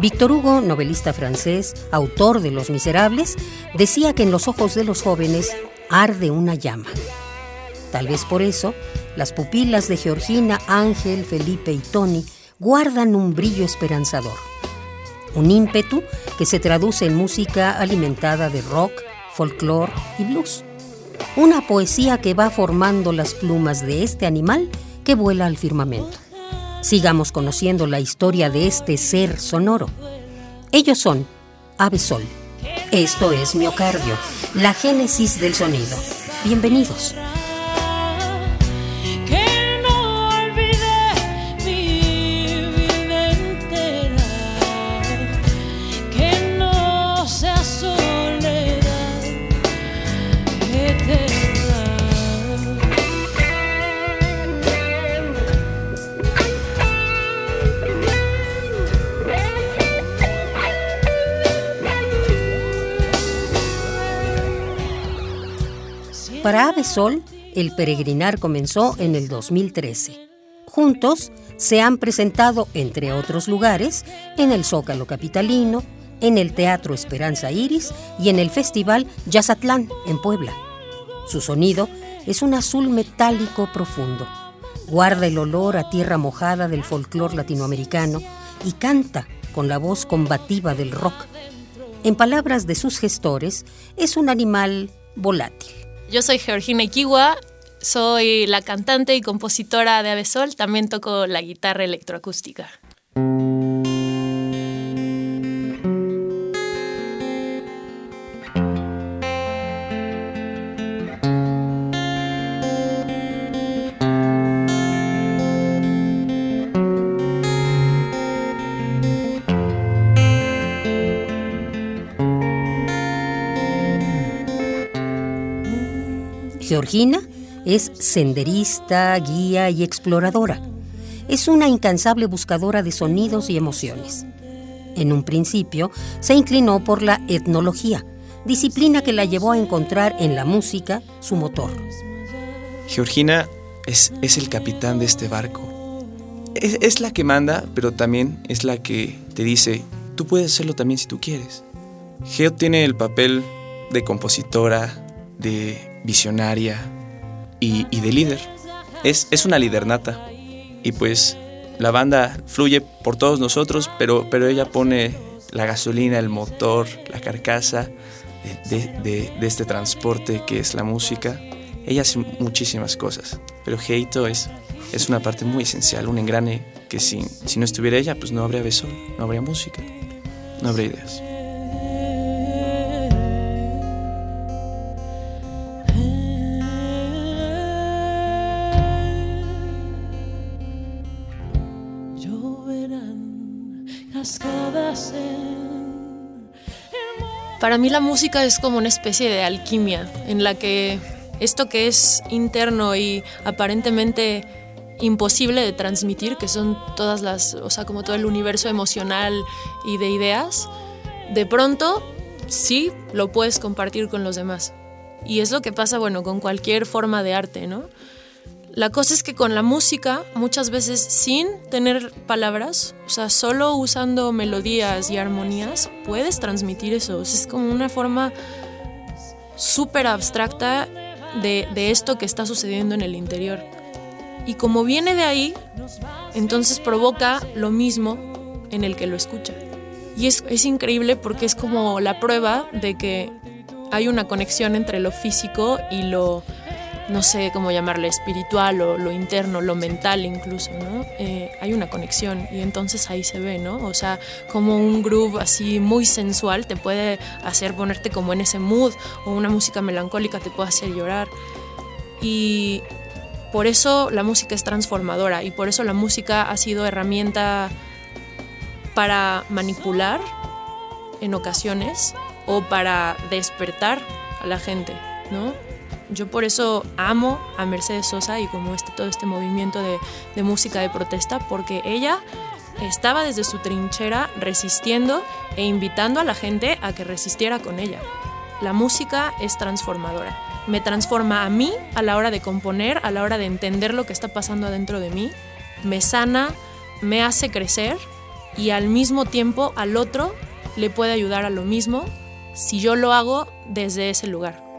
Víctor Hugo, novelista francés, autor de Los Miserables, decía que en los ojos de los jóvenes arde una llama. Tal vez por eso, las pupilas de Georgina, Ángel, Felipe y Tony guardan un brillo esperanzador. Un ímpetu que se traduce en música alimentada de rock, folclore y blues. Una poesía que va formando las plumas de este animal que vuela al firmamento. Sigamos conociendo la historia de este ser sonoro. Ellos son Ave Sol. Esto es Miocardio, la génesis del sonido. Bienvenidos. Para Ave Sol, el peregrinar comenzó en el 2013. Juntos se han presentado, entre otros lugares, en el Zócalo Capitalino, en el Teatro Esperanza Iris y en el Festival Yazatlán, en Puebla. Su sonido es un azul metálico profundo. Guarda el olor a tierra mojada del folclore latinoamericano y canta con la voz combativa del rock. En palabras de sus gestores, es un animal volátil. Yo soy Georgina Ikiwa, soy la cantante y compositora de Avesol, también toco la guitarra electroacústica. Georgina es senderista, guía y exploradora. Es una incansable buscadora de sonidos y emociones. En un principio se inclinó por la etnología, disciplina que la llevó a encontrar en la música su motor. Georgina es, es el capitán de este barco. Es, es la que manda, pero también es la que te dice, tú puedes hacerlo también si tú quieres. Geo tiene el papel de compositora, de visionaria y, de líder. Es, es una líder nata. Y pues la banda fluye por todos nosotros, pero, pero ella pone la gasolina, el motor, la carcasa de, este transporte que es la música. Ella hace muchísimas cosas, pero Heito es, es una parte muy esencial, un engrane que si, si no estuviera ella, pues no habría beso, no habría música, no habría ideas. Para mí la música es como una especie de alquimia en la que esto que es interno y aparentemente imposible de transmitir, que son todas las, o sea, como todo el universo emocional y de ideas, de pronto sí lo puedes compartir con los demás. Y es lo que pasa, bueno, con cualquier forma de arte, ¿no? La cosa es que con la música, muchas veces sin tener palabras, o sea, solo usando melodías y armonías, puedes transmitir eso. es como una forma súper abstracta de, esto que está sucediendo en el interior. Y como viene de ahí, entonces provoca lo mismo en el que lo escucha. Y es, es increíble porque es como la prueba de que hay una conexión entre lo físico y lo no sé cómo llamarle, espiritual o lo interno, lo mental incluso, ¿no? Eh, hay una conexión y entonces ahí se ve, ¿no? O sea, como un groove así muy sensual te puede hacer ponerte como en ese mood o una música melancólica te puede hacer llorar. Y Por eso la música es transformadora y por eso la música ha sido herramienta para manipular en ocasiones o para despertar a la gente, ¿no? Yo por eso amo a Mercedes Sosa y como este, todo este movimiento de, de música de protesta, porque ella estaba desde su trinchera resistiendo e invitando a la gente a que resistiera con ella. La música es transformadora. Me transforma a mí a la hora de componer, a la hora de entender lo que está pasando adentro de mí. Me sana, me hace crecer y al mismo tiempo al otro le puede ayudar a lo mismo si yo lo hago desde ese lugar.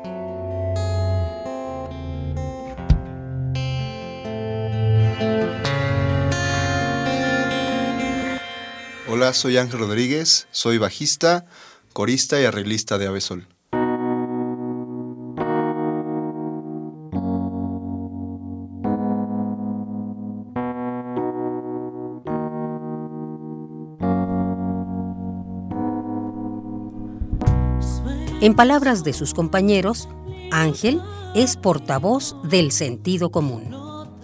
Hola, soy Ángel Rodríguez, soy bajista, corista y arreglista de Avesol. En palabras de sus compañeros, Ángel es portavoz del sentido común.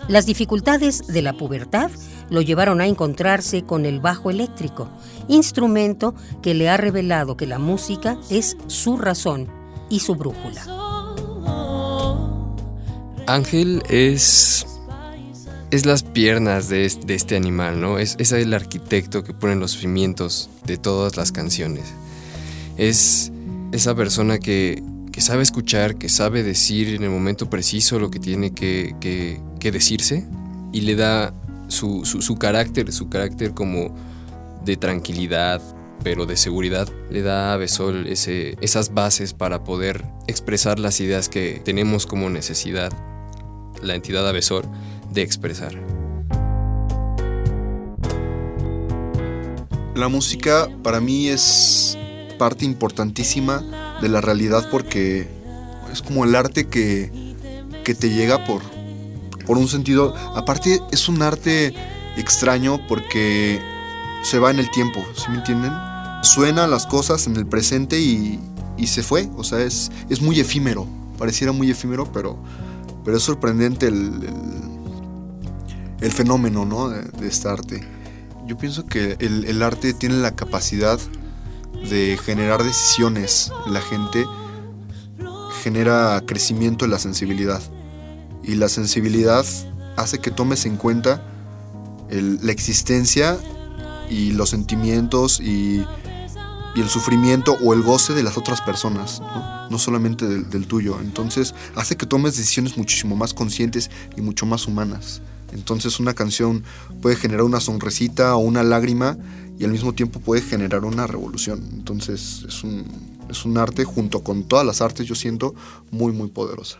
Las dificultades de la pubertad lo llevaron a encontrarse con el bajo eléctrico, instrumento que le ha revelado que la música es su razón y su brújula. Ángel es es las piernas de este, animal, ¿no? Es, es el arquitecto que pone los cimientos de todas las canciones. Es esa persona que, sabe escuchar, que sabe decir en el momento preciso lo que tiene que, decirse y le da su, carácter, su carácter como de tranquilidad, pero de seguridad, le da a Besol ese, esas bases para poder expresar las ideas que tenemos como necesidad, la entidad Avesor, de expresar. La música para mí es parte importantísima de la realidad porque es como el arte que, que te llega por, por un sentido. Aparte es un arte extraño porque se va en el tiempo, ¿sí me entienden? Suena las cosas en el presente y, y se fue, o sea, es, es muy efímero, pareciera muy efímero, pero, pero es sorprendente el, el, fenómeno ¿no? de, de, este arte. Yo pienso que el, el arte tiene la capacidad de generar decisiones la gente genera crecimiento en la sensibilidad. Y la sensibilidad hace que tomes en cuenta la existencia y los sentimientos y, el sufrimiento o el goce de las otras personas, no, solamente del, del, tuyo. Entonces hace que tomes decisiones muchísimo más conscientes y mucho más humanas. Entonces una canción puede generar una sonrisita o una lágrima y al mismo tiempo puede generar una revolución. Entonces es un, es un arte junto con todas las artes, yo siento, muy, muy poderosa.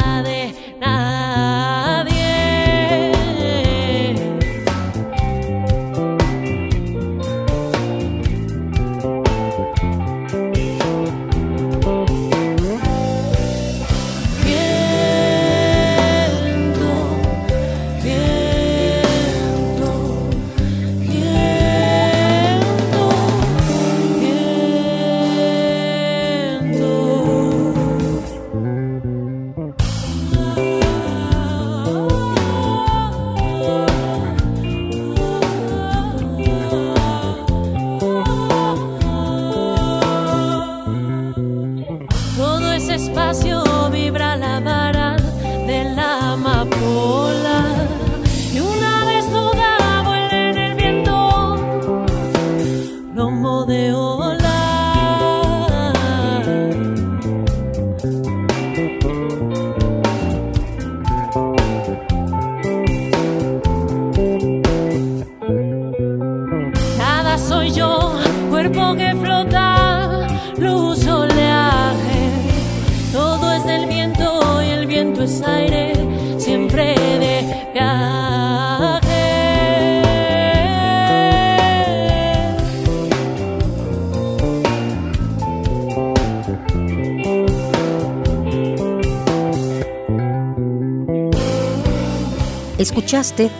Escuchaste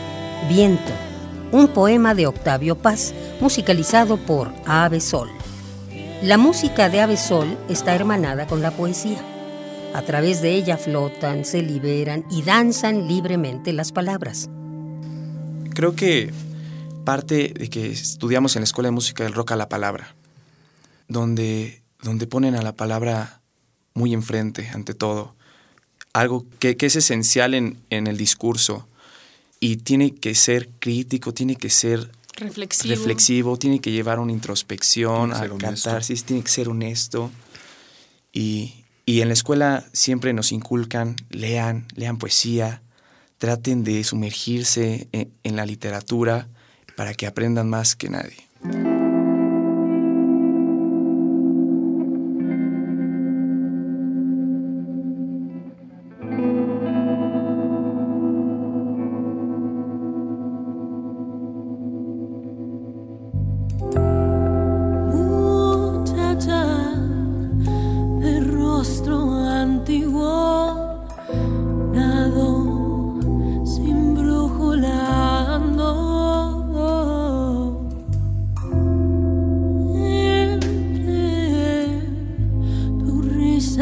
Viento, un poema de Octavio Paz, musicalizado por Ave Sol. La música de Ave Sol está hermanada con la poesía. A través de ella flotan, se liberan y danzan libremente las palabras. Creo que parte de que estudiamos en la Escuela de Música del Rock a la palabra, donde, donde ponen a la palabra muy enfrente ante todo, algo que, es esencial en, en el discurso y tiene que ser crítico, tiene que ser Reflexivo. reflexivo, tiene que llevar una introspección, Tiene que a ser honesto. catarsis, tiene que ser honesto. Y, y en la escuela siempre nos inculcan, lean, lean poesía, traten de sumergirse en, en la literatura para que aprendan más que nadie.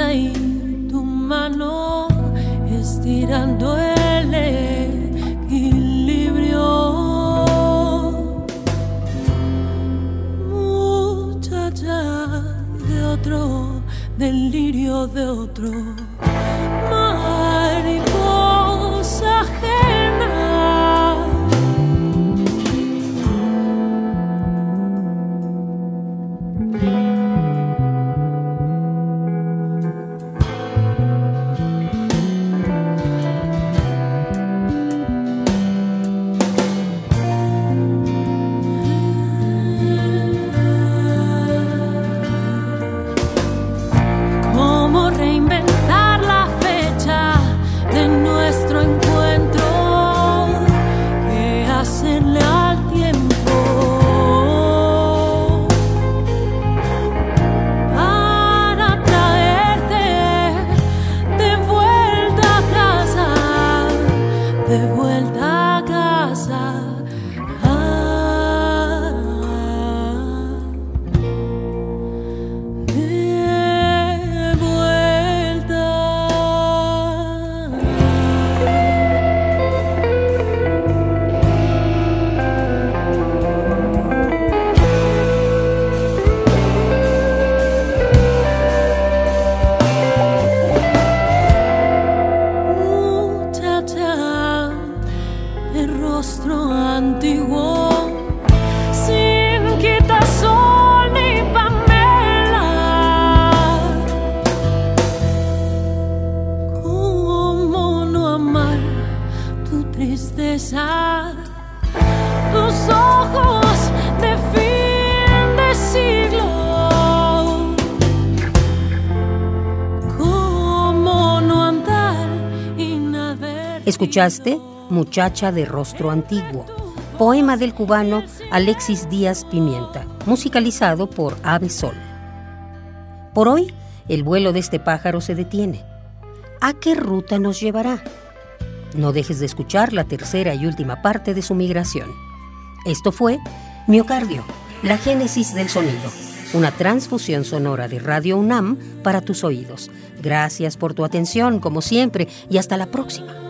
Y tu mano estirando el equilibrio. Muchacha de otro, delirio de otro, Escuchaste Muchacha de Rostro Antiguo, poema del cubano Alexis Díaz Pimienta, musicalizado por Ave Sol. Por hoy, el vuelo de este pájaro se detiene. ¿A qué ruta nos llevará? No dejes de escuchar la tercera y última parte de su migración. Esto fue Miocardio, la génesis del sonido, una transfusión sonora de Radio UNAM para tus oídos. Gracias por tu atención, como siempre, y hasta la próxima.